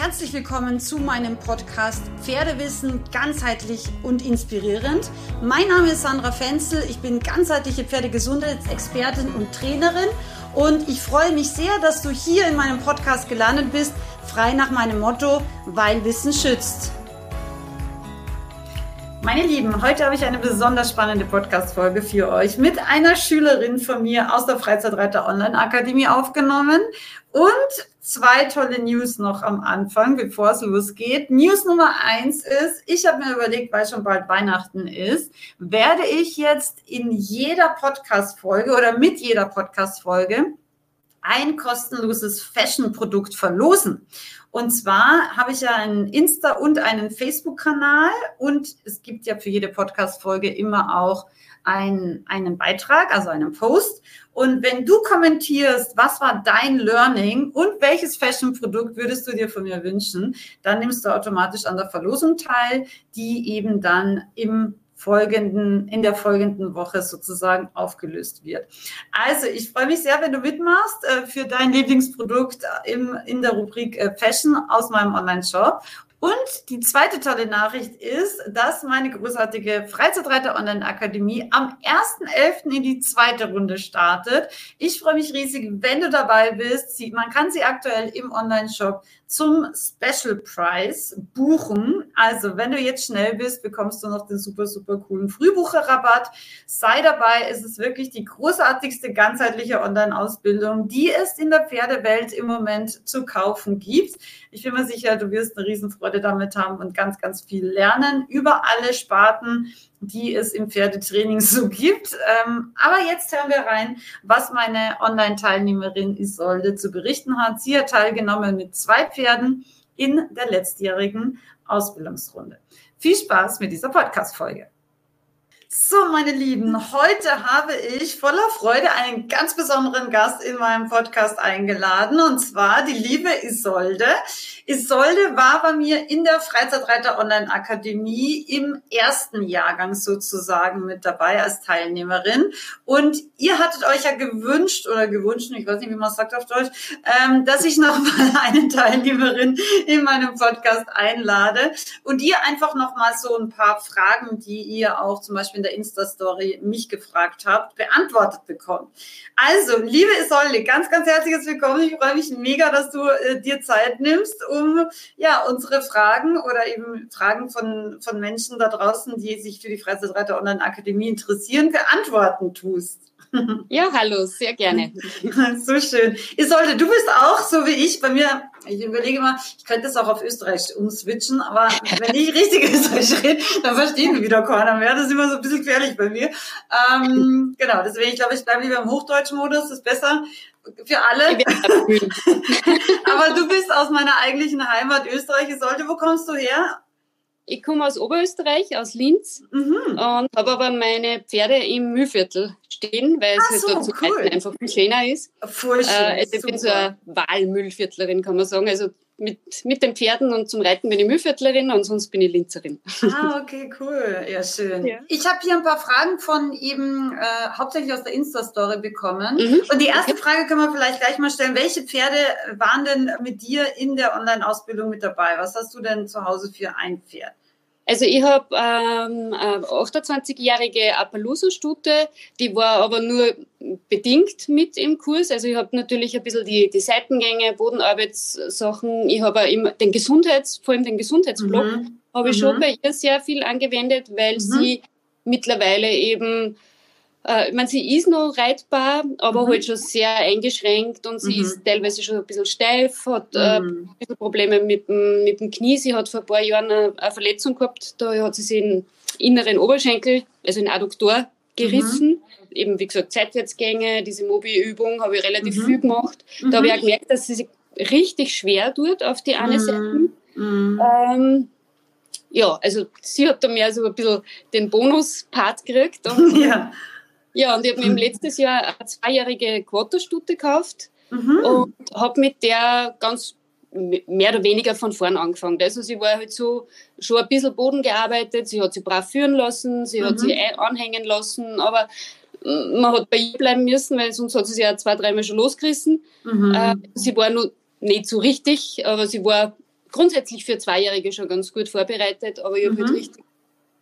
Herzlich willkommen zu meinem Podcast Pferdewissen ganzheitlich und inspirierend. Mein Name ist Sandra Fenzel, ich bin ganzheitliche Pferdegesundheitsexpertin und Trainerin und ich freue mich sehr, dass du hier in meinem Podcast gelandet bist, frei nach meinem Motto, weil Wissen schützt. Meine Lieben, heute habe ich eine besonders spannende Podcast-Folge für euch mit einer Schülerin von mir aus der Freizeitreiter Online Akademie aufgenommen und zwei tolle News noch am Anfang, bevor es losgeht. News Nummer eins ist, ich habe mir überlegt, weil schon bald Weihnachten ist, werde ich jetzt in jeder Podcast-Folge oder mit jeder Podcast-Folge ein kostenloses Fashion-Produkt verlosen. Und zwar habe ich ja einen Insta- und einen Facebook-Kanal und es gibt ja für jede Podcast-Folge immer auch ein, einen Beitrag, also einen Post. Und wenn du kommentierst, was war dein Learning und welches Fashion-Produkt würdest du dir von mir wünschen, dann nimmst du automatisch an der Verlosung teil, die eben dann im folgenden, in der folgenden Woche sozusagen aufgelöst wird. Also ich freue mich sehr, wenn du mitmachst äh, für dein Lieblingsprodukt im, in der Rubrik äh, Fashion aus meinem Online-Shop. Und die zweite tolle Nachricht ist, dass meine großartige Freizeitreiter Online Akademie am 1.11. in die zweite Runde startet. Ich freue mich riesig, wenn du dabei bist. man kann sie aktuell im Online-Shop zum Special Price buchen. Also, wenn du jetzt schnell bist, bekommst du noch den super, super coolen Frühbucherrabatt. Sei dabei. Es ist wirklich die großartigste ganzheitliche Online-Ausbildung, die es in der Pferdewelt im Moment zu kaufen gibt. Ich bin mir sicher, du wirst eine Riesenfreude damit haben und ganz, ganz viel lernen über alle Sparten die es im Pferdetraining so gibt. Ähm, aber jetzt hören wir rein, was meine Online-Teilnehmerin Isolde zu berichten hat. Sie hat teilgenommen mit zwei Pferden in der letztjährigen Ausbildungsrunde. Viel Spaß mit dieser Podcast-Folge. So, meine Lieben, heute habe ich voller Freude einen ganz besonderen Gast in meinem Podcast eingeladen, und zwar die liebe Isolde. Isolde war bei mir in der Freizeitreiter Online Akademie im ersten Jahrgang sozusagen mit dabei als Teilnehmerin. Und ihr hattet euch ja gewünscht oder gewünscht, ich weiß nicht, wie man es sagt auf Deutsch, ähm, dass ich nochmal eine Teilnehmerin in meinem Podcast einlade und ihr einfach nochmal so ein paar Fragen, die ihr auch zum Beispiel in der Insta-Story mich gefragt habt, beantwortet bekommen. Also, liebe Isolde, ganz, ganz herzliches Willkommen. Ich freue mich mega, dass du äh, dir Zeit nimmst, um ja unsere Fragen oder eben Fragen von, von Menschen da draußen, die sich für die Freizeitreiter Online Akademie interessieren, beantworten tust. Ja, hallo, sehr gerne. so schön. Isolde, du bist auch so wie ich. Bei mir, ich überlege mal, ich könnte das auch auf Österreich umswitchen, aber wenn ich richtig Österreich rede, dann verstehen wir wieder keiner mehr. Das ist immer so ein bisschen gefährlich bei mir. Ähm, genau, deswegen, ich glaube, ich bleibe lieber im Hochdeutschen Modus, das ist besser für alle. aber du bist aus meiner eigentlichen Heimat Österreich. Isolde, wo kommst du her? Ich komme aus Oberösterreich, aus Linz mhm. und habe aber meine Pferde im Mühlviertel stehen, weil es halt so, dort zu cool. einfach viel schöner ist. Voll schön, äh, also ich bin so eine Wahlmüllviertlerin, kann man sagen. Also mit, mit den Pferden und zum Reiten bin ich Mühlviertlerin und sonst bin ich Linzerin. Ah, okay, cool. Ja, schön. Ja. Ich habe hier ein paar Fragen von eben äh, hauptsächlich aus der Insta-Story bekommen. Mhm. Und die erste okay. Frage können wir vielleicht gleich mal stellen. Welche Pferde waren denn mit dir in der Online-Ausbildung mit dabei? Was hast du denn zu Hause für ein Pferd? Also ich habe ähm, eine 28-jährige Appaloosa-Stute, die war aber nur bedingt mit im Kurs. Also ich habe natürlich ein bisschen die, die Seitengänge, Bodenarbeitssachen. Ich habe immer den Gesundheits, vor allem den Gesundheitsblock, mhm. habe ich mhm. schon bei ihr sehr viel angewendet, weil mhm. sie mittlerweile eben äh, ich meine, sie ist noch reitbar, aber mhm. halt schon sehr eingeschränkt und sie mhm. ist teilweise schon ein bisschen steif, hat äh, mhm. ein bisschen Probleme mit dem, mit dem Knie. Sie hat vor ein paar Jahren eine, eine Verletzung gehabt, da hat sie sich den inneren Oberschenkel, also den Adduktor, gerissen. Mhm. Eben, wie gesagt, Seitwärtsgänge, diese Mobi-Übung habe ich relativ mhm. viel gemacht. Da habe ich auch gemerkt, dass sie sich richtig schwer tut auf die eine Seite. Ähm, ja, also sie hat da mehr so ein bisschen den Bonus-Part gekriegt. Und, ja. Ja, und ich habe mir letztes Jahr eine zweijährige Quaterstute gekauft mhm. und habe mit der ganz mehr oder weniger von vorn angefangen. Also sie war halt so schon ein bisschen Boden gearbeitet, sie hat sich brav führen lassen, sie mhm. hat sich anhängen lassen, aber man hat bei ihr bleiben müssen, weil sonst hat sie sich ja zwei, dreimal schon losgerissen. Mhm. Äh, sie war nur nicht so richtig, aber sie war grundsätzlich für Zweijährige schon ganz gut vorbereitet, aber ich habe halt mhm. halt richtig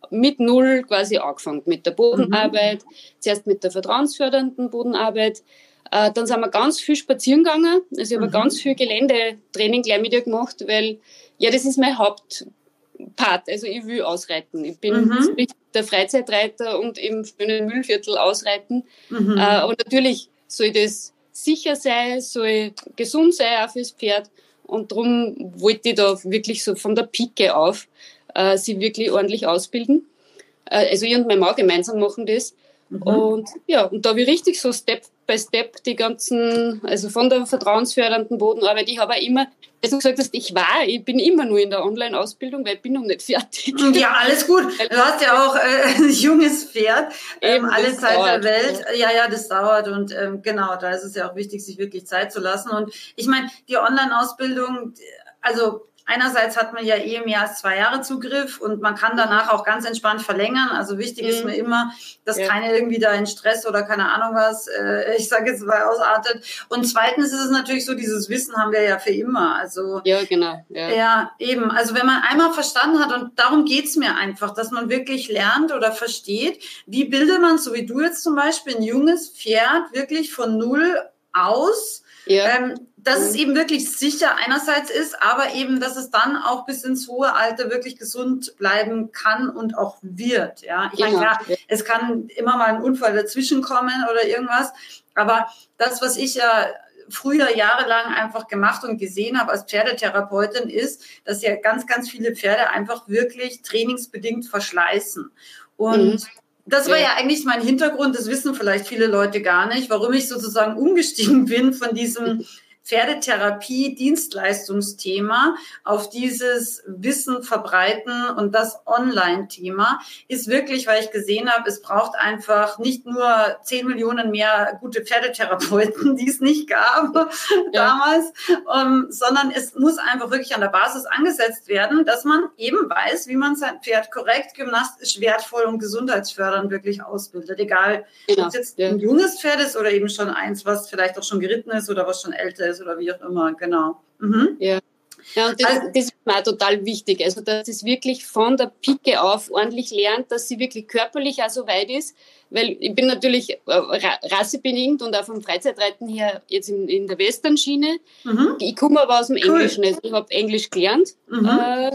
mit Null quasi angefangen, mit der Bodenarbeit, mhm. zuerst mit der vertrauensfördernden Bodenarbeit. Äh, dann sind wir ganz viel spazieren gegangen. Also ich habe mhm. ganz viel Geländetraining gleich mit ihr gemacht, weil ja, das ist mein Hauptpart. Also ich will ausreiten. Ich bin mhm. der Freizeitreiter und im schönen Müllviertel ausreiten. Mhm. Äh, aber natürlich soll das sicher sein, soll gesund sein auch fürs Pferd. Und darum wollte ich da wirklich so von der Pike auf äh, sie wirklich ordentlich ausbilden. Äh, also ich und mein Mann gemeinsam machen das. Mhm. Und ja, und da habe ich richtig so Step by Step die ganzen, also von der vertrauensfördernden Bodenarbeit. Ich habe auch immer, als du gesagt hast, ich war, ich bin immer nur in der Online-Ausbildung, weil ich bin noch nicht fertig. Ja, alles gut. Du hast ja auch äh, ein junges Pferd, ähm, alle Zeit dauert. der Welt. Ja, ja, das dauert und ähm, genau, da ist es ja auch wichtig, sich wirklich Zeit zu lassen. Und ich meine, die Online-Ausbildung, also Einerseits hat man ja eh mehr als zwei Jahre Zugriff und man kann danach auch ganz entspannt verlängern. Also wichtig mhm. ist mir immer, dass ja. keiner irgendwie da in Stress oder keine Ahnung was, äh, ich sage jetzt mal, ausartet. Und zweitens ist es natürlich so, dieses Wissen haben wir ja für immer. Also ja, genau. Ja, ja eben. Also wenn man einmal verstanden hat, und darum geht's mir einfach, dass man wirklich lernt oder versteht, wie bildet man, so wie du jetzt zum Beispiel, ein junges Pferd wirklich von null aus, ja. ähm, dass es mhm. eben wirklich sicher einerseits ist, aber eben, dass es dann auch bis ins hohe Alter wirklich gesund bleiben kann und auch wird. Ja, ich meine, klar, es kann immer mal ein Unfall dazwischen kommen oder irgendwas, aber das, was ich ja früher jahrelang einfach gemacht und gesehen habe als Pferdetherapeutin, ist, dass ja ganz, ganz viele Pferde einfach wirklich trainingsbedingt verschleißen. Und mhm. Das war ja eigentlich mein Hintergrund, das wissen vielleicht viele Leute gar nicht, warum ich sozusagen umgestiegen bin von diesem Pferdetherapie, Dienstleistungsthema auf dieses Wissen verbreiten und das Online-Thema ist wirklich, weil ich gesehen habe, es braucht einfach nicht nur zehn Millionen mehr gute Pferdetherapeuten, die es nicht gab ja. damals, um, ähm, sondern es muss einfach wirklich an der Basis angesetzt werden, dass man eben weiß, wie man sein Pferd korrekt, gymnastisch, wertvoll und gesundheitsfördernd wirklich ausbildet. Egal, genau. ob es jetzt ja. ein junges Pferd ist oder eben schon eins, was vielleicht auch schon geritten ist oder was schon älter ist ist oder wie auch immer, genau. Mhm. Ja. Ja, und das, also, das, ist mir auch total wichtig. Also, dass es wirklich von der Pike auf ordentlich lernt, dass sie wirklich körperlich auch so weit ist. Weil ich bin natürlich äh, rassebedingt und auch vom Freizeitreiten her jetzt in, in der Western-Schiene. Mhm. Ich komme aber aus dem cool. Englischen. Also ich habe Englisch gelernt. Mhm. Äh,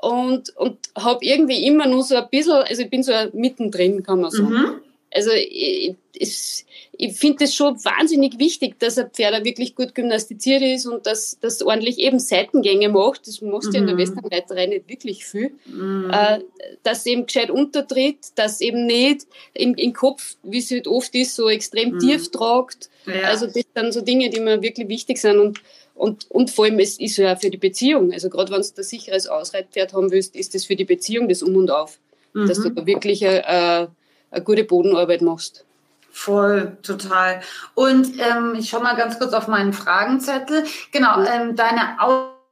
und, und habe irgendwie immer nur so ein bisschen, also ich bin so mittendrin, kann man sagen. Mhm. Also ich, ich, ich finde es schon wahnsinnig wichtig, dass ein Pferd wirklich gut gymnastiziert ist und dass das ordentlich eben Seitengänge macht. Das machst du mhm. in der mhm. Westernreiterei nicht wirklich viel. Mhm. Äh, dass eben gescheit untertritt, dass eben nicht im, im Kopf, wie es halt oft ist, so extrem mhm. tief tragt. Ja. Also das sind so Dinge, die mir wirklich wichtig sind und und, und vor allem, es ist ja auch für die Beziehung. Also gerade wenn du ein sicheres Ausreitpferd haben willst, ist das für die Beziehung das Um und Auf. Dass du mhm. da wirklich äh, eine gute Bodenarbeit machst. Voll, total. Und ähm, ich schaue mal ganz kurz auf meinen Fragenzettel. Genau, ähm, deine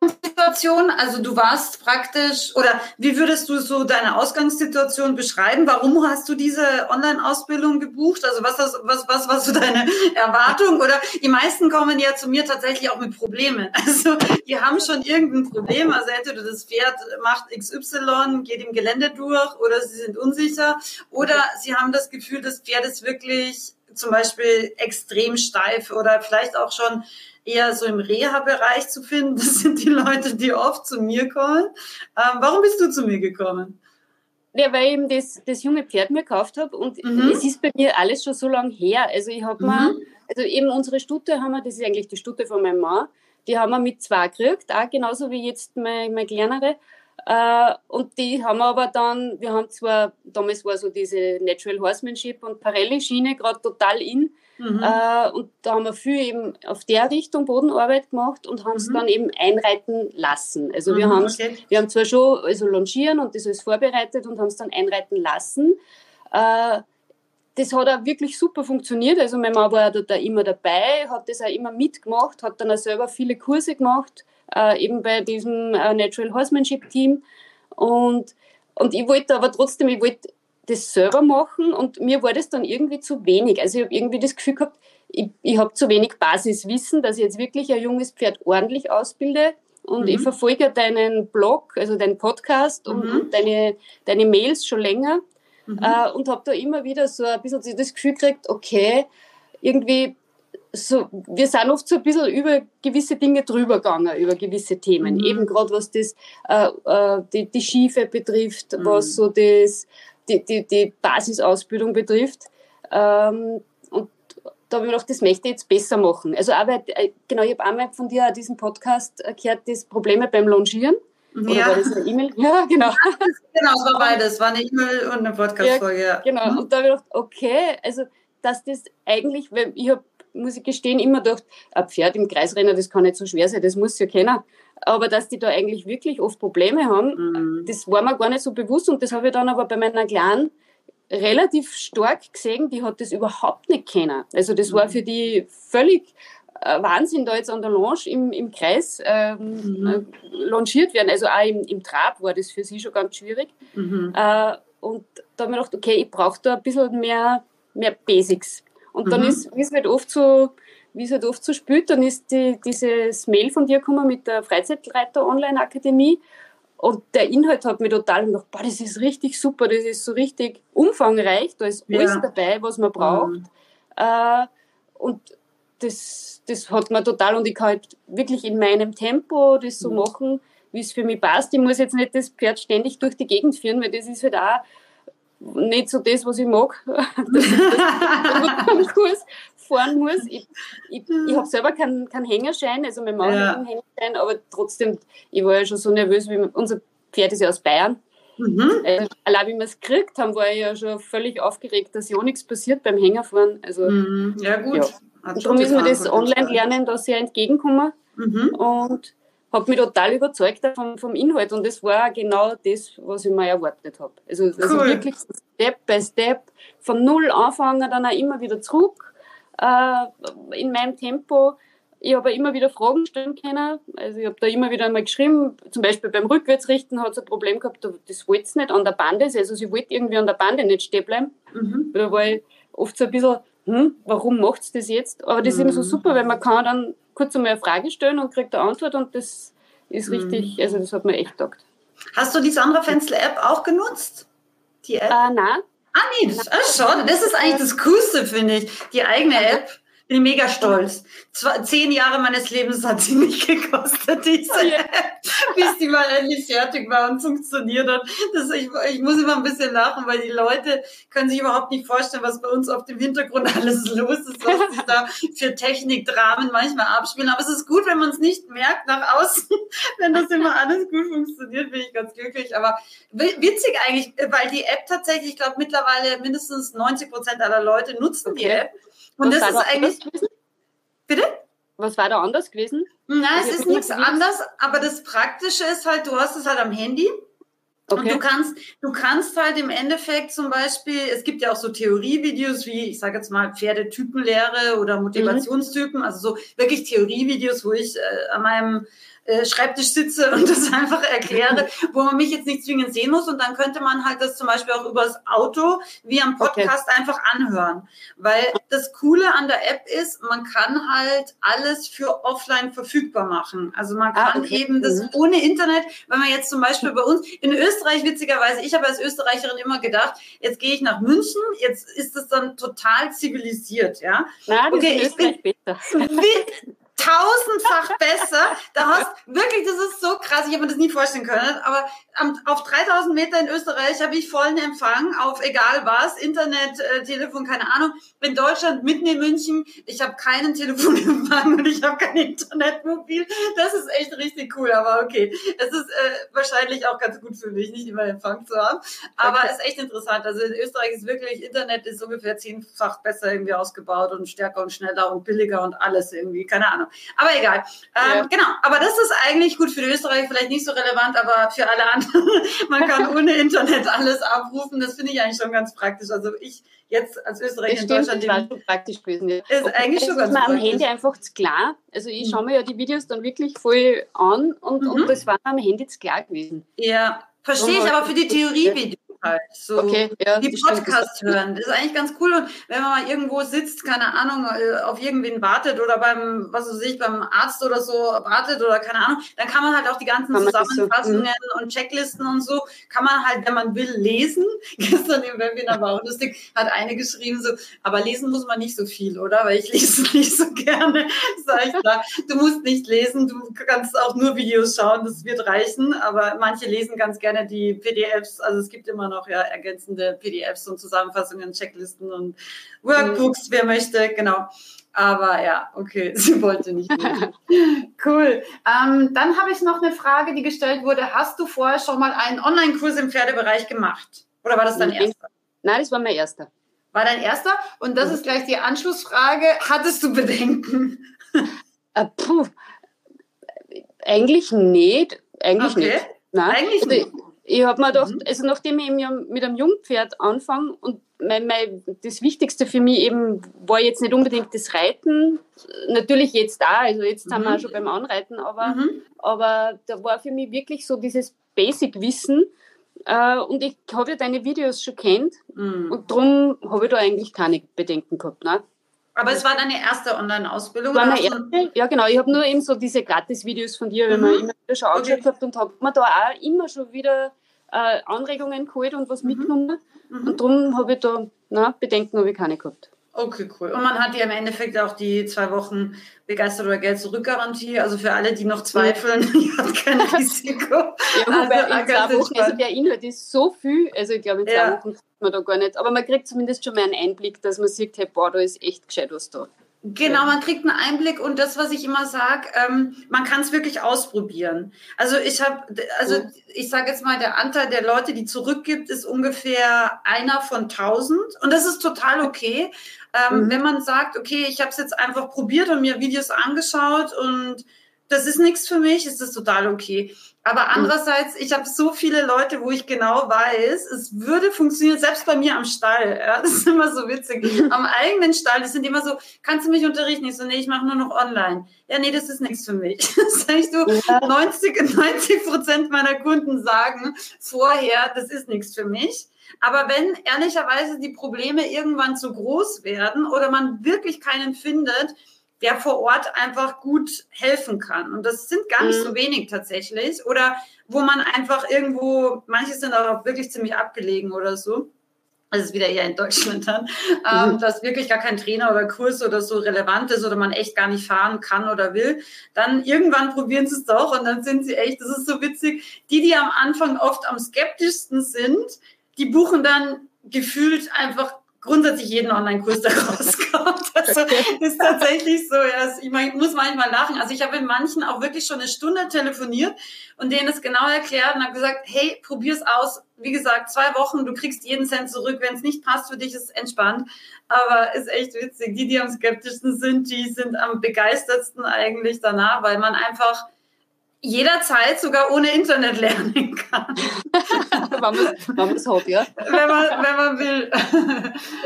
Situation, also du warst praktisch, oder wie würdest du so deine Ausgangssituation beschreiben? Warum hast du diese Online-Ausbildung gebucht? Also was, das, was, was war so deine Erwartung? Oder die meisten kommen ja zu mir tatsächlich auch mit Problemen. Also die haben schon irgendein Problem. Also entweder das Pferd macht XY, geht im Gelände durch oder sie sind unsicher oder sie haben das Gefühl, das Pferd ist wirklich zum Beispiel extrem steif oder vielleicht auch schon eher so im Reha-Bereich zu finden. Das sind die Leute, die oft zu mir kommen. Ähm, warum bist du zu mir gekommen? Ja, weil ich eben das, das junge Pferd mir gekauft habe und mhm. es ist bei mir alles schon so lange her. Also ich habe mhm. mal, also eben unsere Stute haben wir, das ist eigentlich die Stute von meinem Mann, die haben wir mit zwei gekriegt, auch genauso wie jetzt meine, meine kleinere. Äh, und die haben wir aber dann, wir haben zwar, damals war so diese Natural Horsemanship und Parelli-Schiene gerade total in. Mhm. Äh, und da haben wir viel eben auf der Richtung Bodenarbeit gemacht und haben es mhm. dann eben einreiten lassen. Also mhm, wir, haben okay. wir haben zwar schon also longieren und das alles vorbereitet und haben es dann einreiten lassen. Äh, das hat auch wirklich super funktioniert. Also mein Mann war da immer dabei, hat das auch immer mitgemacht, hat dann auch selber viele Kurse gemacht, äh, eben bei diesem äh, Natural Horsemanship Team. Und, und ich wollte aber trotzdem, ich wollte das selber machen und mir war das dann irgendwie zu wenig. Also ich habe irgendwie das Gefühl gehabt, ich, ich habe zu wenig Basiswissen, dass ich jetzt wirklich ein junges Pferd ordentlich ausbilde und mhm. ich verfolge deinen Blog, also deinen Podcast und, mhm. und deine, deine Mails schon länger mhm. äh, und habe da immer wieder so ein bisschen das Gefühl gekriegt, okay, irgendwie so, wir sind oft so ein bisschen über gewisse Dinge drüber gegangen, über gewisse Themen. Mhm. Eben gerade was das, äh, äh, die, die Schiefe betrifft, mhm. was so das, die, die, die Basisausbildung betrifft. Ähm, und da habe ich mir gedacht, das möchte ich jetzt besser machen. Also aber, äh, genau, ich habe einmal von dir diesen Podcast gehört, das Probleme beim Longieren. Oder ja. war das eine E-Mail? Ja, genau. Genau, es war beides. war eine E-Mail und eine Podcast-Folge. Ja, genau. Mhm. Und da habe ich gedacht, okay, also dass das eigentlich, weil ich habe muss ich gestehen, immer gedacht, ein Pferd im Kreisrennen, das kann nicht so schwer sein, das muss ja kennen. Aber dass die da eigentlich wirklich oft Probleme haben, mhm. das war mir gar nicht so bewusst und das habe ich dann aber bei meiner Kleinen relativ stark gesehen, die hat das überhaupt nicht kennen. Also das war mhm. für die völlig äh, Wahnsinn, da jetzt an der Lounge im, im Kreis ähm, mhm. äh, launchiert werden. Also auch im, im Trab war das für sie schon ganz schwierig. Mhm. Äh, und da habe ich gedacht, okay, ich brauche da ein bisschen mehr, mehr Basics. Und dann mhm. ist, es halt oft so, wie es halt oft so spielt, dann ist die, dieses Mail von dir gekommen mit der Freizeitreiter Online Akademie. Und der Inhalt hat mich total gedacht, boah, das ist richtig super, das ist so richtig umfangreich, da ist ja. alles dabei, was man braucht. Mhm. Äh, und das, das hat mir total, und ich kann halt wirklich in meinem Tempo das so mhm. machen, wie es für mich passt. Ich muss jetzt nicht das Pferd ständig durch die Gegend führen, weil das ist halt auch nicht so das, was ich mag, dass ich am Kurs fahren muss. Ich, ich, ich habe selber keinen kein Hängerschein, also mein Mann ja. hat einen Hängerschein, aber trotzdem, ich war ja schon so nervös, wie unser Pferd ist ja aus Bayern. Mhm. Also, allein wie wir es gekriegt haben, war ich ja schon völlig aufgeregt, dass ja nichts passiert beim Hängerfahren. Also, mhm. Ja, gut. Ja. Und darum ist mir das Online-Lernen da sehr entgegengekommen. Mhm. Und hat mich total überzeugt vom, vom Inhalt und das war genau das, was ich mir erwartet habe. Also, also wirklich Step by Step, von null anfangen, dann auch immer wieder zurück äh, in meinem Tempo. Ich habe immer wieder Fragen stellen können. Also ich habe da immer wieder einmal geschrieben, zum Beispiel beim Rückwärtsrichten hat es ein Problem gehabt, das wollte es nicht an der Bande, also sie wollte irgendwie an der Bande nicht stehen bleiben. Mhm. Da war ich oft so ein bisschen, hm, warum macht es das jetzt? Aber das mhm. ist eben so super, weil man kann dann kurz einmal eine Frage stellen und kriegt eine Antwort und das ist richtig, mhm. also das hat mir echt gedacht. Hast du die Sandra Fenzel App auch genutzt? Die App? Äh, nein. Ah, nee, das, ah, schade. Das ist eigentlich das Coolste, finde ich. Die eigene App bin mega stolz. Zwei, zehn Jahre meines Lebens hat sie mich gekostet, diese oh yeah. bis die mal endlich fertig war und funktioniert hat. Das, ich, ich muss immer ein bisschen lachen, weil die Leute können sich überhaupt nicht vorstellen, was bei uns auf dem Hintergrund alles los ist, was sich da für Technikdramen manchmal abspielen. Aber es ist gut, wenn man es nicht merkt nach außen. wenn das immer alles gut funktioniert, bin ich ganz glücklich. Aber witzig eigentlich, weil die App tatsächlich, ich glaube, mittlerweile mindestens 90 Prozent aller Leute nutzen okay. die App. Und Was das ist eigentlich. Bitte? Was war da anders gewesen? Nein, es ist nichts anders, aber das Praktische ist halt, du hast es halt am Handy. Okay. Und du kannst, du kannst halt im Endeffekt zum Beispiel, es gibt ja auch so Theorievideos wie, ich sage jetzt mal, Pferdetypenlehre oder Motivationstypen, mhm. also so wirklich Theorievideos, wo ich äh, an meinem äh, Schreibtisch sitze und das einfach erkläre, wo man mich jetzt nicht zwingend sehen muss. Und dann könnte man halt das zum Beispiel auch übers Auto wie am Podcast okay. einfach anhören. Weil das Coole an der App ist, man kann halt alles für offline verfügbar machen. Also man ah, kann ah, okay. eben das mhm. ohne Internet, wenn man jetzt zum Beispiel bei uns in Österreich, witzigerweise, ich habe als Österreicherin immer gedacht, jetzt gehe ich nach München, jetzt ist es dann total zivilisiert, ja. Na, okay, ich bin, besser. tausendfach besser. Da hast wirklich, das ist so krass, ich habe mir das nie vorstellen können, aber auf 3000 Meter in Österreich habe ich vollen Empfang auf egal was, Internet, äh, Telefon, keine Ahnung. In Deutschland, mitten in München, ich habe keinen Telefonempfang und ich habe kein Internetmobil. Das ist echt richtig cool, aber okay. Es ist äh, wahrscheinlich auch ganz gut für mich, nicht immer Empfang zu haben. Aber es okay. ist echt interessant. Also in Österreich ist wirklich, Internet ist ungefähr zehnfach besser irgendwie ausgebaut und stärker und schneller und billiger und alles irgendwie, keine Ahnung. Aber egal. Ähm, ja. Genau, aber das ist eigentlich gut für Österreich, vielleicht nicht so relevant, aber für alle anderen man kann ohne Internet alles abrufen. Das finde ich eigentlich schon ganz praktisch. Also ich jetzt als Österreicher in Deutschland. Das war schon praktisch gewesen. Ja. Ist okay, eigentlich schon ganz ist mir am Handy einfach klar. Also ich schaue mir ja die Videos dann wirklich voll an und, mhm. und das war am Handy zu klar gewesen. Ja, verstehe ich, aber für die Theorievideos halt. So okay, ja, die Podcast hören. Das ist eigentlich ganz cool. Und wenn man mal irgendwo sitzt, keine Ahnung, äh, auf irgendwen wartet oder beim, was weiß ich, beim Arzt oder so wartet oder keine Ahnung, dann kann man halt auch die ganzen Zusammenfassungen so, und Checklisten und so, kann man halt, wenn man will, lesen. Gestern im Webinar war auch lustig, hat eine geschrieben so, aber lesen muss man nicht so viel, oder? Weil ich lese nicht so gerne. Sag ich da, du musst nicht lesen, du kannst auch nur Videos schauen, das wird reichen. Aber manche lesen ganz gerne die PDFs. Also es gibt immer noch ja ergänzende PDFs und Zusammenfassungen, Checklisten und Workbooks, wer möchte, genau. Aber ja, okay, sie wollte nicht. cool. Ähm, dann habe ich noch eine Frage, die gestellt wurde. Hast du vorher schon mal einen Online-Kurs im Pferdebereich gemacht? Oder war das dein erster? Nein, das war mein erster. War dein erster? Und das ist gleich die Anschlussfrage. Hattest du Bedenken? Äh, puh, eigentlich nicht. Eigentlich okay. nicht. Nein. Eigentlich also, nicht. Ich habe mir gedacht, mhm. also nachdem ich eben mit einem Jungpferd anfange und mein, mein, das Wichtigste für mich eben war jetzt nicht unbedingt das Reiten, natürlich jetzt da, also jetzt mhm. sind wir auch schon beim Anreiten, aber, mhm. aber da war für mich wirklich so dieses Basic-Wissen äh, und ich habe ja deine Videos schon kennt mhm. und darum habe ich da eigentlich keine Bedenken gehabt. Ne? Aber es war deine erste Online-Ausbildung? Ja, genau. Ich habe nur eben so diese Gratis-Videos von dir, mhm. wenn man immer wieder schon angeschaut okay. und habe mir da auch immer schon wieder äh, Anregungen geholt und was mhm. mitgenommen. Mhm. Und darum habe ich da, na, Bedenken habe ich keine gehabt. Okay, cool. Und man hat ja im Endeffekt auch die zwei Wochen begeistert oder Geld zurückgarantie. Also für alle, die noch zweifeln, ja. hat kein Risiko. Ja, also, in zwei Wochen, also der Inhalt ist so viel, also ich glaube in zwei ja. Wochen kriegt man da gar nicht. Aber man kriegt zumindest schon mal einen Einblick, dass man sieht, hey, boah, da ist echt gescheit was da. Genau, man kriegt einen Einblick und das, was ich immer sage, ähm, man kann es wirklich ausprobieren. Also ich habe, also mhm. ich sage jetzt mal, der Anteil der Leute, die zurückgibt, ist ungefähr einer von tausend und das ist total okay. Ähm, mhm. Wenn man sagt, okay, ich habe es jetzt einfach probiert und mir Videos angeschaut und das ist nichts für mich, ist das total okay. Aber mhm. andererseits, ich habe so viele Leute, wo ich genau weiß, es würde funktionieren, selbst bei mir am Stall. Ja, das ist immer so witzig. Am eigenen Stall, die sind immer so, kannst du mich unterrichten? Ich so, nee, ich mache nur noch online. Ja, nee, das ist nichts für mich. Das sag ich so, ja. 90, 90 Prozent meiner Kunden sagen vorher, das ist nichts für mich. Aber wenn ehrlicherweise die Probleme irgendwann zu groß werden oder man wirklich keinen findet, der vor Ort einfach gut helfen kann. Und das sind gar nicht mhm. so wenig tatsächlich. Oder wo man einfach irgendwo, manche sind auch wirklich ziemlich abgelegen oder so. Das ist wieder eher in Deutschland dann, ähm, mhm. dass wirklich gar kein Trainer oder Kurs oder so relevant ist oder man echt gar nicht fahren kann oder will. Dann irgendwann probieren sie es doch und dann sind sie echt, das ist so witzig, die, die am Anfang oft am skeptischsten sind, die buchen dann gefühlt einfach grundsätzlich jeden Online-Kurs, der rauskommt. Also ist tatsächlich so, ja, ich muss manchmal lachen. Also ich habe in manchen auch wirklich schon eine Stunde telefoniert und denen es genau erklärt und habe gesagt, hey, probier's aus. Wie gesagt, zwei Wochen, du kriegst jeden Cent zurück. Wenn es nicht passt für dich, ist es entspannt. Aber ist echt witzig. Die, die am skeptischsten sind, die sind am begeistertsten eigentlich danach, weil man einfach jederzeit sogar ohne Internet lernen kann. man es hat, ja. Wenn man, wenn man will.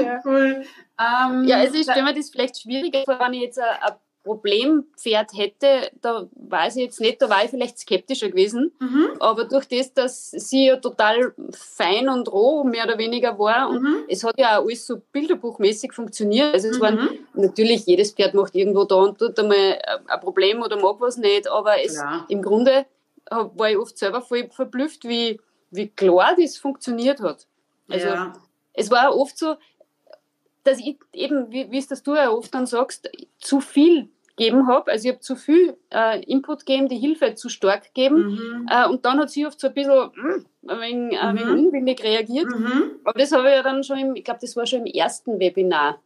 Ja. Cool. Ähm, ja, also ich stelle mir das vielleicht schwieriger vor, wenn ich jetzt ein, ein Problempferd hätte, da weiß ich jetzt nicht, da war ich vielleicht skeptischer gewesen. Mhm. Aber durch das, dass sie ja total fein und roh mehr oder weniger war und mhm. es hat ja auch alles so bilderbuchmäßig funktioniert. Also es mhm. waren natürlich, jedes Pferd macht irgendwo da und dort einmal ein Problem oder mag was nicht, aber es ja. im Grunde war ich oft selber voll verblüfft, wie, wie klar das funktioniert hat. Also ja. es war oft so, dass ich eben, wie, wie es das du ja oft dann sagst, zu viel gegeben habe. Also ich habe zu viel äh, Input gegeben, die Hilfe zu stark gegeben. Mhm. Äh, und dann hat sie oft so ein bisschen mm, ein wenig, ein wenig mhm. unwillig reagiert. Mhm. Aber das habe ich ja dann schon, im, ich glaube, das war schon im ersten Webinar,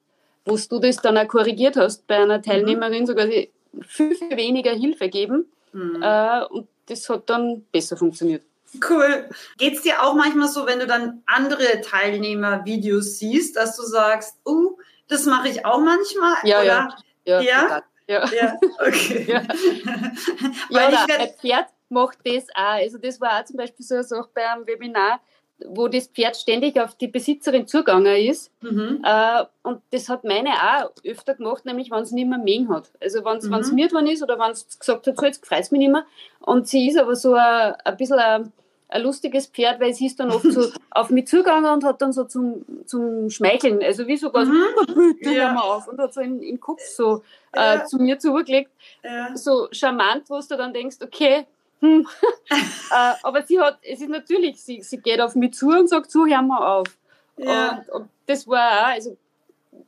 wo du das dann auch korrigiert hast bei einer Teilnehmerin, sogar viel, viel weniger Hilfe geben. Mhm. Äh, und das hat dann besser funktioniert. Cool. Geht es dir auch manchmal so, wenn du dann andere Teilnehmer-Videos siehst, dass du sagst, uh, das mache ich auch manchmal? Ja, oder? ja. Ja, ja? ja. ja okay. ja. ja oder ein Pferd macht das auch. Also das war auch zum Beispiel so eine Sache bei einem Webinar, wo das Pferd ständig auf die Besitzerin zugegangen ist. Mhm. Äh, und das hat meine auch öfter gemacht, nämlich wenn sie nicht mehr mähen hat. Also wenn es mhm. miert worden ist oder wenn es gesagt hat, so jetzt freut mich nicht mehr. Und sie ist aber so ein, ein bisschen ein, ein lustiges Pferd, weil sie ist dann oft so auf mich zugegangen und hat dann so zum, zum Schmeicheln, also wie so ganz, mhm. ja. mal auf und hat so in, im Kopf so äh, ja. zu mir zugelegt, ja. so charmant, wo du dann denkst, okay, hm. äh, aber sie hat, es ist natürlich, sie, sie geht auf mich zu und sagt, so, hör mal auf. Ja. Und, und, das war auch, also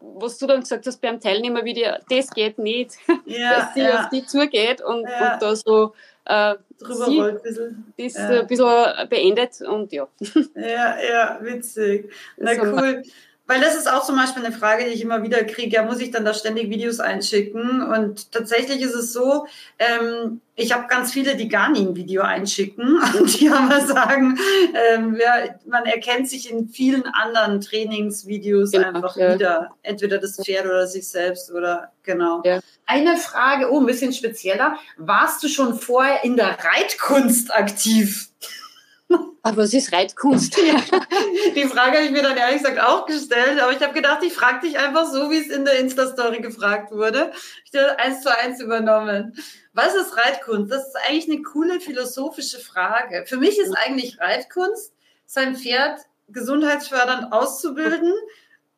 was du dann gesagt hast beim Teilnehmer wieder, das geht nicht, ja, dass sie ja. auf die zugeht und, und da so äh, drüber sie, rollt ein bisschen. Das ja. ein bisschen beendet und ja. Ja, ja, witzig. Na cool. Weil das ist auch zum Beispiel eine Frage, die ich immer wieder kriege. Ja, muss ich dann da ständig Videos einschicken? Und tatsächlich ist es so, ähm, ich habe ganz viele, die gar nie ein Video einschicken und die aber sagen, ähm, ja, man erkennt sich in vielen anderen Trainingsvideos genau, einfach ja. wieder. Entweder das Pferd oder sich selbst oder genau. Ja. Eine Frage, oh, ein bisschen spezieller. Warst du schon vorher in der Reitkunst aktiv? Aber es ist Reitkunst. Die Frage habe ich mir dann ehrlich gesagt auch gestellt, aber ich habe gedacht, ich frage dich einfach so, wie es in der Insta-Story gefragt wurde. Ich habe eins zu eins übernommen. Was ist Reitkunst? Das ist eigentlich eine coole philosophische Frage. Für mich ist eigentlich Reitkunst, sein Pferd gesundheitsfördernd auszubilden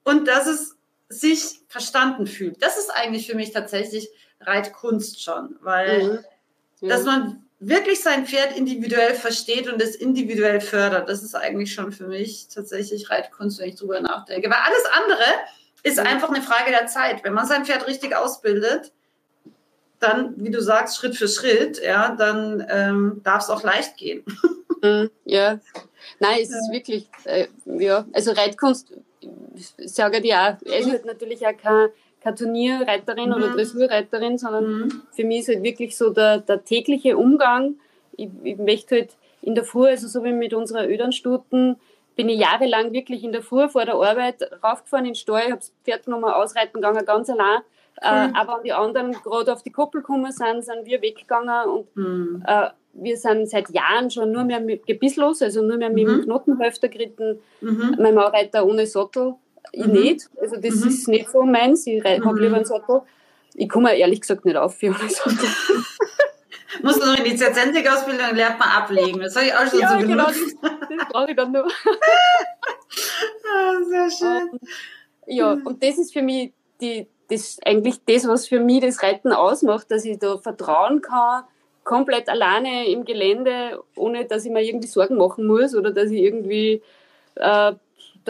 und dass es sich verstanden fühlt. Das ist eigentlich für mich tatsächlich Reitkunst schon, weil mhm. dass man wirklich sein Pferd individuell versteht und es individuell fördert, das ist eigentlich schon für mich tatsächlich Reitkunst, wenn ich drüber nachdenke. Weil alles andere ist einfach eine Frage der Zeit. Wenn man sein Pferd richtig ausbildet, dann, wie du sagst, Schritt für Schritt, ja, dann ähm, darf es auch leicht gehen. Mm, ja, nein, es ist wirklich, äh, ja, also Reitkunst, ich sage dir auch, es ist natürlich auch kein keine Turnierreiterin mhm. oder Dressurreiterin, sondern mhm. für mich ist halt wirklich so der, der tägliche Umgang. Ich, ich möchte halt in der Früh, also so wie mit unserer Ödernstuten, bin ich jahrelang wirklich in der Früh vor der Arbeit raufgefahren in den Stall, habe das Pferd genommen, ausreiten gegangen, ganz allein. Äh, aber an die anderen gerade auf die Koppel gekommen sind, sind wir weggegangen und mhm. äh, wir sind seit Jahren schon nur mehr mit gebisslos, also nur mehr mit dem mhm. Knotenhälfter geritten. Mhm. Mein Mann reitet ohne Sattel ich mhm. nicht. Also das mhm. ist nicht so meins. Ich mhm. habe lieber einen Sattel. Ich komme ehrlich gesagt nicht auf für einen Sattel. Muss noch in die Zerzentik-Ausbildung lernt man ablegen. Das habe ich auch schon ja, so genau, das, das brauche ich dann nur. ah, sehr schön. Um, ja, mhm. und das ist für mich die, das eigentlich das, was für mich das Reiten ausmacht, dass ich da vertrauen kann, komplett alleine im Gelände, ohne dass ich mir irgendwie Sorgen machen muss oder dass ich irgendwie äh,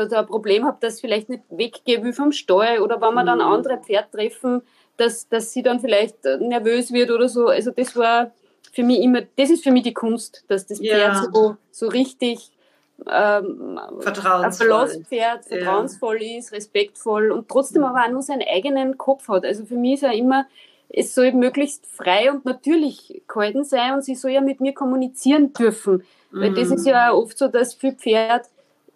da ein Problem habe, dass ich vielleicht nicht weggehe wie vom Stall oder wenn wir dann mhm. andere Pferd treffen, dass, dass sie dann vielleicht nervös wird oder so. Also das war für mich immer, das ist für mich die Kunst, dass das Pferd ja. so, so richtig ähm, vertrauensvoll. ein Pferd vertrauensvoll ja. ist, respektvoll und trotzdem aber auch nur seinen eigenen Kopf hat. Also für mich ist ja immer, es soll möglichst frei und natürlich gehalten sein und sie soll ja mit mir kommunizieren dürfen. Mhm. Weil das ist ja oft so, dass für Pferd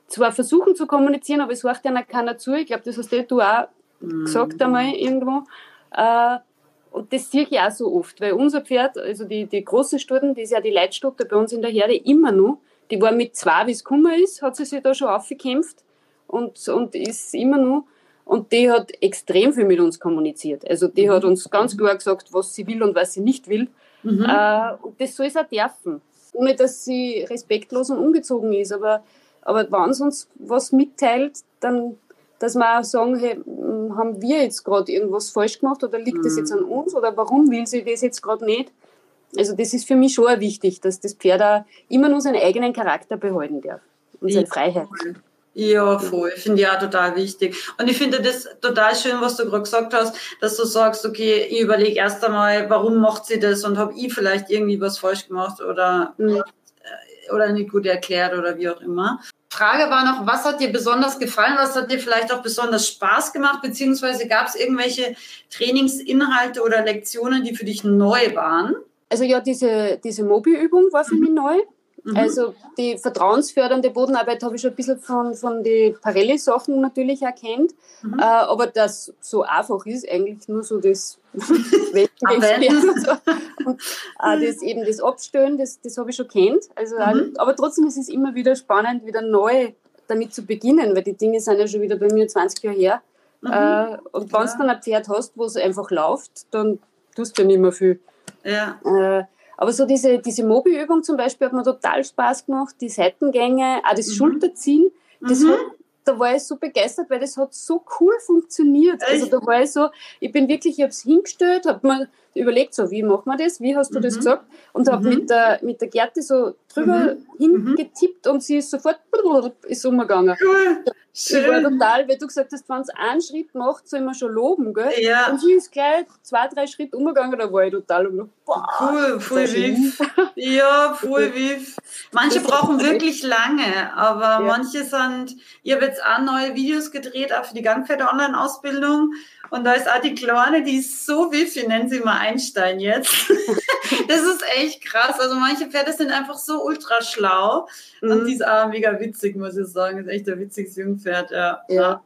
zwar versuchen zu kommunizieren, aber es hört ja keiner zu. Ich glaube, das hast du auch mhm. gesagt einmal irgendwo. Äh, und das sehe ich auch so oft, weil unser Pferd, also die, die große Stuten, die ist ja die Leitstute bei uns in der Herde immer noch, die war mit zwei, wie es gekommen ist, hat sie sich da schon aufgekämpft und, und ist immer noch. Und die hat extrem viel mit uns kommuniziert. Also die mhm. hat uns ganz klar gesagt, was sie will und was sie nicht will. Mhm. Äh, und das soll sie auch dürfen. Ohne dass sie respektlos und ungezogen ist. Aber aber wenn sie uns was mitteilt, dann, dass wir auch sagen, hey, haben wir jetzt gerade irgendwas falsch gemacht oder liegt mhm. das jetzt an uns oder warum will sie das jetzt gerade nicht? Also das ist für mich schon wichtig, dass das Pferd auch immer nur seinen eigenen Charakter behalten darf und seine ja, Freiheit. Ja, voll. Finde ich auch total wichtig. Und ich finde das total schön, was du gerade gesagt hast, dass du sagst, okay, ich überlege erst einmal, warum macht sie das und habe ich vielleicht irgendwie was falsch gemacht oder mhm oder nicht gut erklärt oder wie auch immer. Frage war noch, was hat dir besonders gefallen? Was hat dir vielleicht auch besonders Spaß gemacht? Beziehungsweise gab es irgendwelche Trainingsinhalte oder Lektionen, die für dich neu waren? Also ja, diese, diese Mobi-Übung war für mhm. mich neu. Mhm. Also die vertrauensfördernde Bodenarbeit habe ich schon ein bisschen von, von den Parelli-Sachen natürlich erkannt. Mhm. Äh, aber das so einfach ist, eigentlich nur so das und, äh, das eben das Abstellen, das, das habe ich schon kennt. Also, mhm. Aber trotzdem ist es immer wieder spannend, wieder neu damit zu beginnen, weil die Dinge sind ja schon wieder bei mir 20 Jahre her. Mhm. Äh, und wenn du dann ein Pferd hast, wo es einfach läuft, dann tust du ja nicht mehr viel. Ja. Aber so diese, diese Mobi-Übung zum Beispiel hat mir total Spaß gemacht, die Seitengänge, auch das mhm. Schulterziehen, das mhm. hat da war ich so begeistert, weil das hat so cool funktioniert. Also da war ich so, ich bin wirklich, ich habe es hingestellt, habe mir überlegt, so, wie machen wir das, wie hast du mhm. das gesagt? Und habe mhm. mit, der, mit der Gerte so drüber mhm. hingetippt und sie ist sofort ist umgegangen. Cool. Schön. Ich war total, weil du gesagt hast, wenn es einen Schritt macht, soll man schon loben, gell? Ja. Und sie ist gleich zwei, drei Schritte umgegangen, da war ich total um. Cool, voll wief. Ja, voll wief. Manche brauchen wirklich lange, aber ja. manche sind, ich habe jetzt auch neue Videos gedreht, auch für die Gangpferde-Online-Ausbildung. Und da ist auch die Kleine, die ist so wiff, wir nennen sie mal Einstein jetzt. das ist echt krass. Also manche Pferde sind einfach so ultra schlau. Mhm. Und die ist auch mega witzig, muss ich sagen. Das ist echt ein witziges Jungpferd, ja. ja.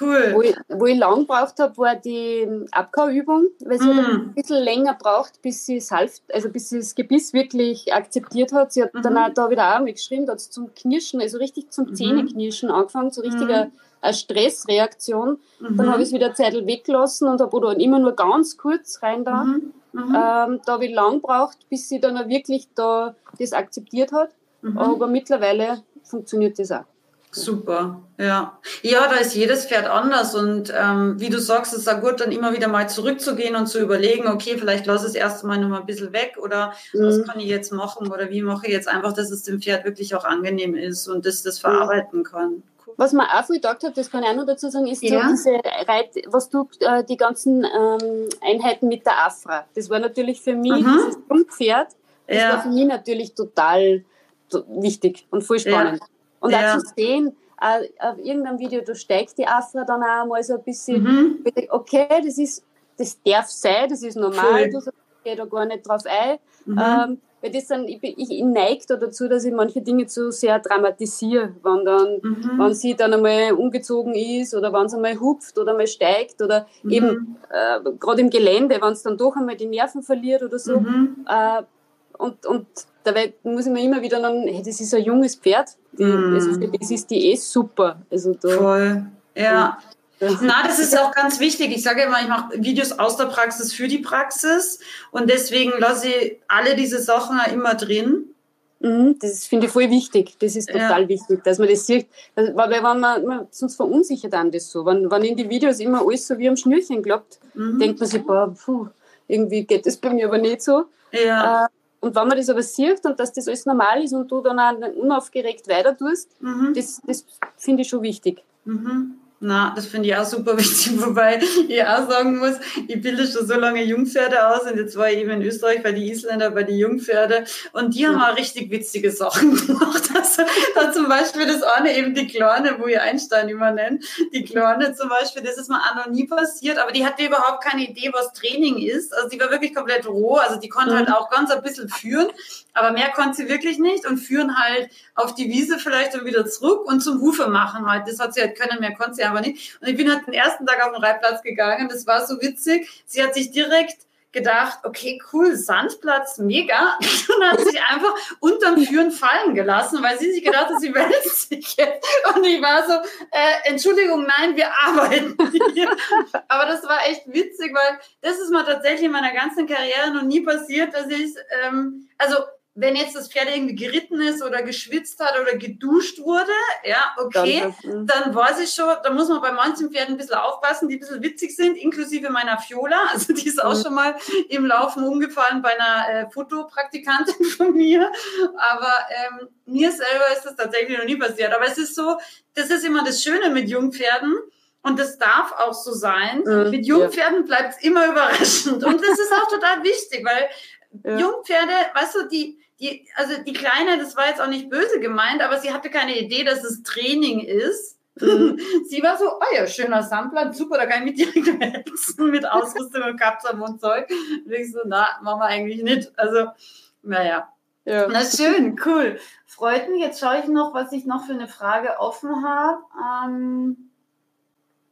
Cool. Wo ich, wo ich lang gebraucht habe, war die Abkauübung, weil sie mm. ein bisschen länger braucht, bis sie salft, also bis sie das Gebiss wirklich akzeptiert hat. Sie hat mhm. dann auch da wieder auch mitgeschrieben, da hat sie zum Knirschen, also richtig zum mhm. Zähneknirschen angefangen, so richtiger mhm eine Stressreaktion. Mhm. Dann habe ich es wieder Zeit weggelassen und habe oder immer nur ganz kurz rein da. Mhm. Mhm. Ähm, da habe ich lang gebraucht, bis sie dann auch wirklich da das akzeptiert hat. Mhm. Aber mittlerweile funktioniert das auch. Super, ja. Ja, da ist jedes Pferd anders und ähm, wie du sagst, es ist auch gut, dann immer wieder mal zurückzugehen und zu überlegen, okay, vielleicht lass es erst mal noch mal ein bisschen weg oder mhm. was kann ich jetzt machen oder wie mache ich jetzt einfach, dass es dem Pferd wirklich auch angenehm ist und dass das verarbeiten kann. Was man auch viel gedacht hat, das kann ich auch noch dazu sagen, ist ja. so diese Reit, was du, äh, die ganzen ähm, Einheiten mit der Afra. Das war natürlich für mich, mhm. dieses Grundpferd, das ja. war für mich natürlich total wichtig und voll spannend. Ja. Und ja. auch zu sehen, äh, auf irgendeinem Video, da steigt die Afra dann auch mal so ein bisschen, mhm. okay, das ist, das darf sein, das ist normal, Voll. du gehe da gar nicht drauf ein. Mhm. Ähm, weil das dann, ich, ich, ich neige da dazu, dass ich manche Dinge zu sehr dramatisiere, wenn dann, mhm. wenn sie dann einmal umgezogen ist oder wenn sie einmal hupft oder mal steigt oder mhm. eben äh, gerade im Gelände, wenn es dann doch einmal die Nerven verliert oder so. Mhm. Äh, und, und dabei muss ich mir immer wieder dann, hey, das ist ein junges Pferd, die, also das ist die eh super. Also da, Voll. Ja. Na, das ist auch ganz wichtig. Ich sage immer, ich mache Videos aus der Praxis für die Praxis und deswegen lasse ich alle diese Sachen immer drin. Mhm, das finde ich voll wichtig. Das ist total ja. wichtig, dass man das sieht. Weil wenn man, man sonst verunsichert einem das so. Wenn, wenn in die Videos immer alles so wie am Schnürchen klappt, mhm. denkt man sich, boah, puh, irgendwie geht das bei mir aber nicht so. Ja. Äh, und wenn man das aber sieht und dass das alles normal ist und du dann auch unaufgeregt weiter tust, mhm. das, das finde ich schon wichtig. Mhm. Na, das finde ich auch super wichtig, wobei ich auch sagen muss, ich bilde schon so lange Jungpferde aus und jetzt war ich eben in Österreich bei die Isländer, bei die Jungpferde und die haben auch richtig witzige Sachen gemacht. Also, da zum Beispiel das eine eben die Kleine, wo ihr Einstein immer nennt, die Kleine zum Beispiel, das ist mir auch noch nie passiert, aber die hatte überhaupt keine Idee, was Training ist. Also die war wirklich komplett roh, also die konnte halt mhm. auch ganz ein bisschen führen, aber mehr konnte sie wirklich nicht und führen halt auf die Wiese vielleicht und wieder zurück und zum Hufe machen halt. Das hat sie halt können, mehr konnte sie aber nicht. Und ich bin halt den ersten Tag auf den Reitplatz gegangen. Das war so witzig. Sie hat sich direkt gedacht, okay, cool, Sandplatz, mega. Und hat sich einfach unterm Führen fallen gelassen, weil sie sich gedacht hat, sie wälzt sich jetzt. Und ich war so, äh, Entschuldigung, nein, wir arbeiten hier. Aber das war echt witzig, weil das ist mal tatsächlich in meiner ganzen Karriere noch nie passiert, dass ich, ähm, also wenn jetzt das Pferd irgendwie geritten ist oder geschwitzt hat oder geduscht wurde, ja, okay, dann, dann weiß ich schon, da muss man bei manchen Pferden ein bisschen aufpassen, die ein bisschen witzig sind, inklusive meiner Fiola. Also die ist auch mhm. schon mal im Laufen umgefallen bei einer äh, Fotopraktikantin von mir. Aber ähm, mir selber ist das tatsächlich noch nie passiert. Aber es ist so, das ist immer das Schöne mit Jungpferden. Und das darf auch so sein. Mhm, mit Jungpferden ja. bleibt es immer überraschend. Und das ist auch total wichtig, weil ja. Jungpferde, weißt du, die, die, also die Kleine, das war jetzt auch nicht böse gemeint, aber sie hatte keine Idee, dass es Training ist. Mhm. sie war so, oh ja, schöner Sampler, super, da kann ich mit dir helfen, mit Ausrüstung und Kapsam und Zeug. Und ich so, na, machen wir eigentlich nicht. Also, naja. Ja. Na schön, cool. Freut mich. Jetzt schaue ich noch, was ich noch für eine Frage offen habe. Ähm, äh,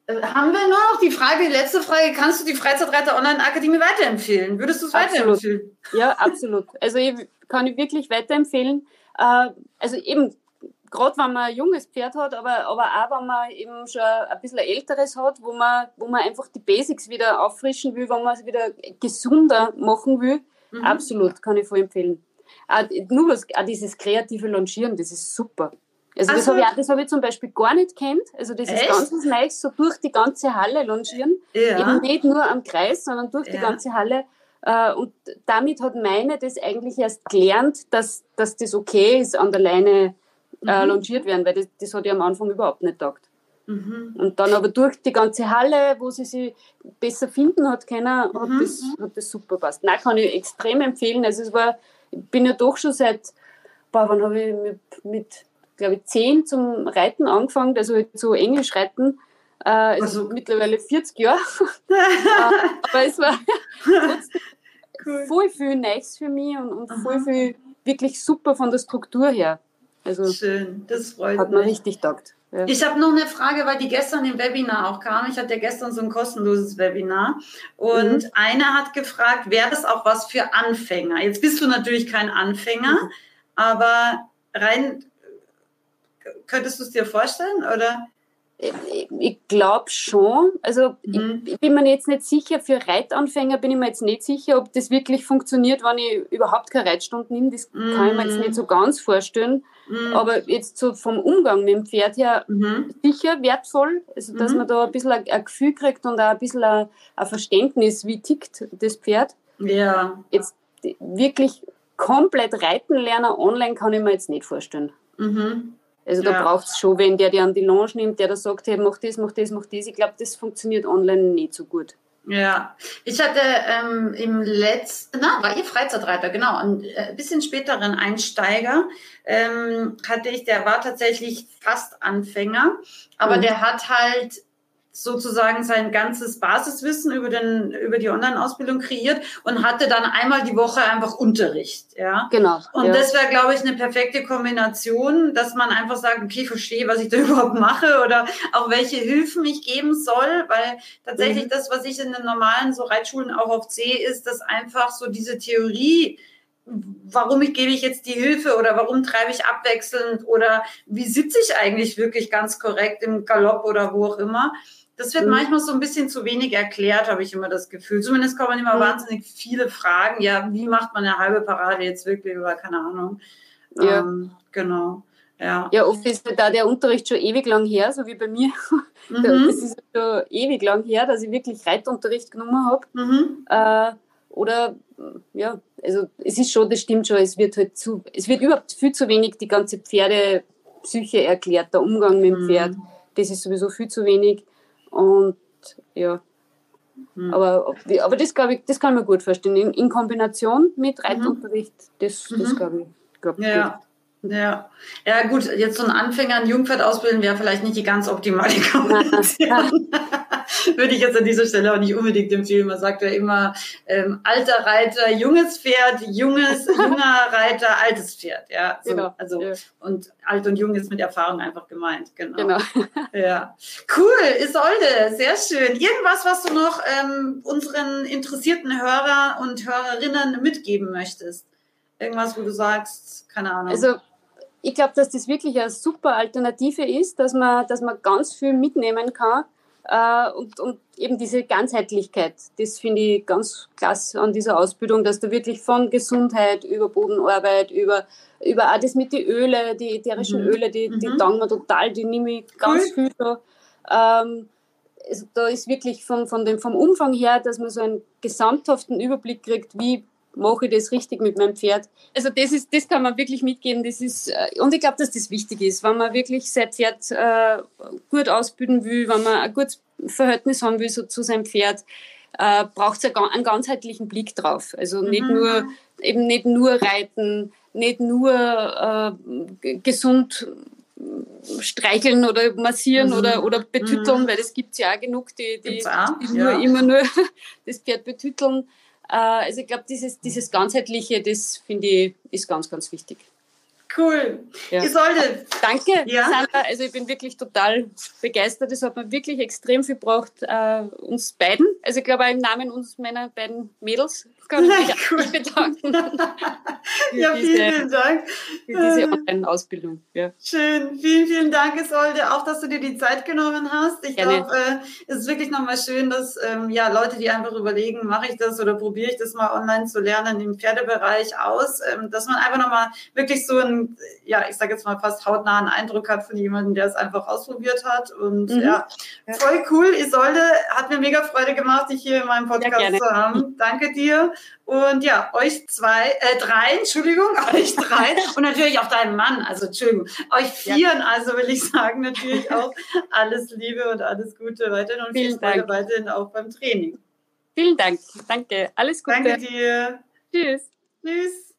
haben wir nur noch die Frage, die letzte Frage, kannst du die Freizeitreiter Online Akademie weiterempfehlen? Würdest du es weiterempfehlen? Ja, absolut. Also ich kann ich wirklich weiterempfehlen. Äh, also eben, gerade wenn man ein junges Pferd hat, aber, aber auch wenn man eben schon ein bisschen ein älteres hat, wo man, wo man einfach die Basics wieder auffrischen will, wenn man es wieder gesunder machen will, Mhm. Absolut, kann ich voll empfehlen. Auch, nur was, auch dieses kreative Longieren, das ist super. Also, das habe ich, hab ich zum Beispiel gar nicht kennt. Also das Echt? ist ganz was Neues, so durch die ganze Halle longieren. Ja. Eben nicht nur am Kreis, sondern durch ja. die ganze Halle. Äh, und damit hat meine das eigentlich erst gelernt, dass, dass das okay ist, an der Leine äh, mhm. longiert werden, weil das, das hat ja am Anfang überhaupt nicht gedacht. Mhm. Und dann aber durch die ganze Halle, wo sie sich besser finden hat können, hat, mhm. das, hat das super passt. Nein, kann ich extrem empfehlen. Also es war, ich bin ja doch schon seit, boah, wann habe ich mit, mit glaube ich, zehn zum Reiten angefangen, also so Englisch reiten. Äh, also, mittlerweile 40 Jahre. Äh, aber es war cool. voll viel Neues für mich und, und voll viel wirklich super von der Struktur her. Also Schön, das freut hat mich. Hat mir richtig taugt. Ja. Ich habe noch eine Frage, weil die gestern im Webinar auch kam. Ich hatte ja gestern so ein kostenloses Webinar und mhm. einer hat gefragt, wäre das auch was für Anfänger? Jetzt bist du natürlich kein Anfänger, mhm. aber rein könntest du es dir vorstellen oder? Ich glaube schon. Also mhm. ich, ich, bin mir jetzt nicht sicher, für Reitanfänger bin ich mir jetzt nicht sicher, ob das wirklich funktioniert, wenn ich überhaupt keine Reitstunden nehme. Das mhm. kann ich mir jetzt nicht so ganz vorstellen. Mhm. Aber jetzt so vom Umgang mit dem Pferd her mhm. sicher wertvoll, also dass mhm. man da ein bisschen ein, ein, Gefühl kriegt und auch ein bisschen ein, ein Verständnis, wie tickt das Pferd. Ja. Jetzt wirklich komplett reiten lernen online kann ich mir jetzt nicht vorstellen. Mhm. Also da ja. braucht es schon, wenn der dir an die Lounge nimmt, der da sagt, hey, mach das, mach das, mach das. Ich glaube, das funktioniert online nicht so gut. Ja, ich hatte ähm, im letzten, na, war ihr Freizeitreiter, genau, ein äh, bisschen späteren Einsteiger ähm, hatte ich, der war tatsächlich fast Anfänger, aber mhm. der hat halt sozusagen sein ganzes Basiswissen über, den, über die Online-Ausbildung kreiert und hatte dann einmal die Woche einfach Unterricht. Ja? Genau. Und ja. das wäre, glaube ich, eine perfekte Kombination, dass man einfach sagt, okay, ich verstehe, was ich da überhaupt mache oder auch welche Hilfen ich geben soll, weil tatsächlich mhm. das, was ich in den normalen so Reitschulen auch oft sehe, ist, dass einfach so diese Theorie, warum ich, gebe ich jetzt die Hilfe oder warum treibe ich abwechselnd oder wie sitze ich eigentlich wirklich ganz korrekt im Galopp oder wo auch immer, das wird mhm. manchmal so ein bisschen zu wenig erklärt, habe ich immer das Gefühl. Zumindest kommen immer mhm. wahnsinnig viele Fragen. Ja, wie macht man eine halbe Parade jetzt wirklich oder keine Ahnung. Ja. Ähm, genau. Ja. ja, oft ist da der Unterricht schon ewig lang her, so wie bei mir. Mhm. Das ist schon ewig lang her, dass ich wirklich Reitunterricht genommen habe. Mhm. Äh, oder ja, also es ist schon, das stimmt schon, es wird halt zu, es wird überhaupt viel zu wenig die ganze Pferdepsyche erklärt, der Umgang mit dem mhm. Pferd. Das ist sowieso viel zu wenig. Und ja, hm. aber, aber das, ich, das kann man gut verstehen. In, in Kombination mit mhm. Reitunterricht, das, das mhm. glaube ich, glaub ja. gut. Ja, ja gut, jetzt so ein Anfänger ein Jungpferd ausbilden wäre vielleicht nicht die ganz optimale Kombination. Würde ich jetzt an dieser Stelle auch nicht unbedingt empfehlen. Man sagt ja immer, ähm, alter Reiter, junges Pferd, junges, junger Reiter, altes Pferd. Ja, so, genau. Also, ja. und alt und jung ist mit Erfahrung einfach gemeint. Genau. genau. ja. Cool, Isolde, sehr schön. Irgendwas, was du noch ähm, unseren interessierten Hörer und Hörerinnen mitgeben möchtest? Irgendwas, wo du sagst, keine Ahnung. Also, ich glaube, dass das wirklich eine super Alternative ist, dass man, dass man ganz viel mitnehmen kann. Äh, und, und eben diese Ganzheitlichkeit, das finde ich ganz klasse an dieser Ausbildung, dass du wirklich von Gesundheit über Bodenarbeit, über, über auch das mit den Öle, die ätherischen mhm. Öle, die, die mhm. taugen mir total, die nehme ich ganz cool. viel so. Ähm, also da ist wirklich von, von dem, vom Umfang her, dass man so einen gesamthaften Überblick kriegt, wie mache ich das richtig mit meinem Pferd. Also das ist, das kann man wirklich mitgeben. Das ist, äh, und ich glaube, dass das wichtig ist, wenn man wirklich sein Pferd äh, gut ausbilden will, wenn man ein gutes Verhältnis haben will so, zu seinem Pferd, äh, braucht es einen ganzheitlichen Blick drauf. Also nicht mhm. nur eben nicht nur reiten, nicht nur äh, gesund streicheln oder massieren mhm. oder, oder betütteln, mhm. weil das gibt es ja auch genug, die, die, die nur, ja. immer nur das Pferd betütteln. Äh, also ich glaube, dieses, dieses Ganzheitliche, das finde ich, ist ganz, ganz wichtig. Cool. Ja. Isolde. Danke, ja? Sandra. Also ich bin wirklich total begeistert. Es hat mir wirklich extrem viel gebracht, äh, uns beiden. Also ich glaube auch im Namen uns meiner beiden Mädels kann ich mich cool. bedanken. ja, diese, vielen, vielen Dank. Für diese Online-Ausbildung. Ja. Schön. Vielen, vielen Dank, Isolde, auch, dass du dir die Zeit genommen hast. Ich glaube, äh, es ist wirklich nochmal schön, dass ähm, ja, Leute, die einfach überlegen, mache ich das oder probiere ich das mal online zu lernen im Pferdebereich aus, ähm, dass man einfach nochmal wirklich so ein, ja, ich sage jetzt mal fast hautnahen Eindruck hat von jemandem, der es einfach ausprobiert hat. Und mhm. ja, voll cool. Isolde, hat mir mega Freude gemacht, dich hier in meinem Podcast zu haben. Danke dir. Und ja, euch zwei, äh, drei, Entschuldigung, euch drei und natürlich auch deinem Mann, also Entschuldigung, euch vieren, ja. also will ich sagen, natürlich auch alles Liebe und alles Gute weiterhin und viel Freude weiterhin auch beim Training. Vielen Dank, danke, alles Gute. Danke dir. Tschüss. Tschüss.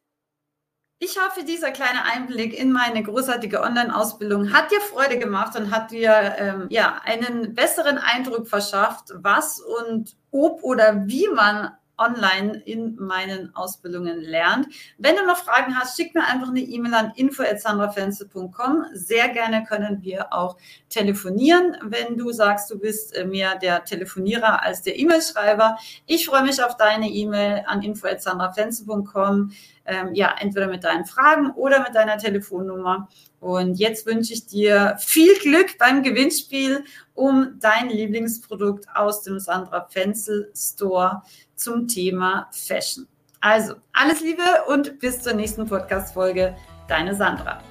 Ich hoffe, dieser kleine Einblick in meine großartige Online-Ausbildung hat dir Freude gemacht und hat dir ähm, ja, einen besseren Eindruck verschafft, was und ob oder wie man online in meinen Ausbildungen lernt. Wenn du noch Fragen hast, schick mir einfach eine E-Mail an info.sandrafenze.com. Sehr gerne können wir auch telefonieren, wenn du sagst, du bist äh, mehr der Telefonierer als der E-Mail-Schreiber. Ich freue mich auf deine E-Mail an info.sandrafenze.com. Ähm, ja, entweder mit deinen Fragen oder mit deiner Telefonnummer. Und jetzt wünsche ich dir viel Glück beim Gewinnspiel um dein Lieblingsprodukt aus dem Sandra Fenzel Store zum Thema Fashion. Also, alles Liebe und bis zur nächsten Podcast-Folge. Deine Sandra.